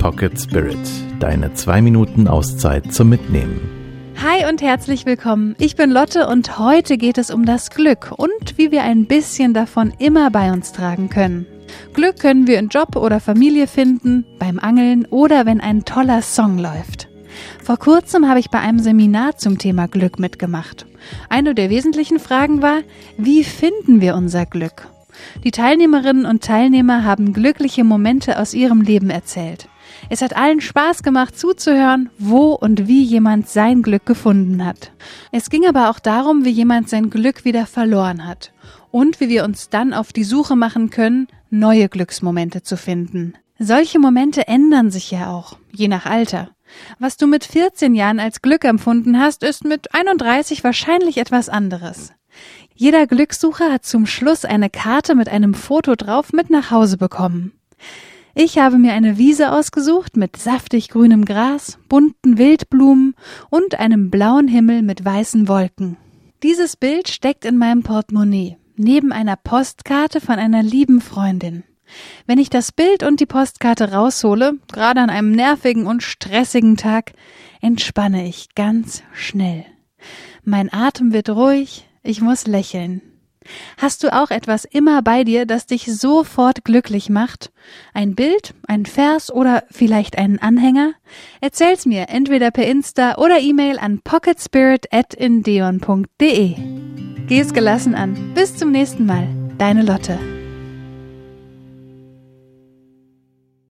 Pocket Spirit, deine zwei Minuten Auszeit zum Mitnehmen. Hi und herzlich willkommen. Ich bin Lotte und heute geht es um das Glück und wie wir ein bisschen davon immer bei uns tragen können. Glück können wir in Job oder Familie finden, beim Angeln oder wenn ein toller Song läuft. Vor kurzem habe ich bei einem Seminar zum Thema Glück mitgemacht. Eine der wesentlichen Fragen war, wie finden wir unser Glück? Die Teilnehmerinnen und Teilnehmer haben glückliche Momente aus ihrem Leben erzählt. Es hat allen Spaß gemacht zuzuhören, wo und wie jemand sein Glück gefunden hat. Es ging aber auch darum, wie jemand sein Glück wieder verloren hat und wie wir uns dann auf die Suche machen können, neue Glücksmomente zu finden. Solche Momente ändern sich ja auch, je nach Alter. Was du mit 14 Jahren als Glück empfunden hast, ist mit 31 wahrscheinlich etwas anderes. Jeder Glückssucher hat zum Schluss eine Karte mit einem Foto drauf mit nach Hause bekommen. Ich habe mir eine Wiese ausgesucht mit saftig grünem Gras, bunten Wildblumen und einem blauen Himmel mit weißen Wolken. Dieses Bild steckt in meinem Portemonnaie, neben einer Postkarte von einer lieben Freundin. Wenn ich das Bild und die Postkarte raushole, gerade an einem nervigen und stressigen Tag, entspanne ich ganz schnell. Mein Atem wird ruhig, ich muss lächeln. Hast du auch etwas immer bei dir, das dich sofort glücklich macht? Ein Bild, ein Vers oder vielleicht einen Anhänger? Erzähl's mir entweder per Insta oder E-Mail an pocketspirit@indeon.de. Geh es gelassen an. Bis zum nächsten Mal. Deine Lotte.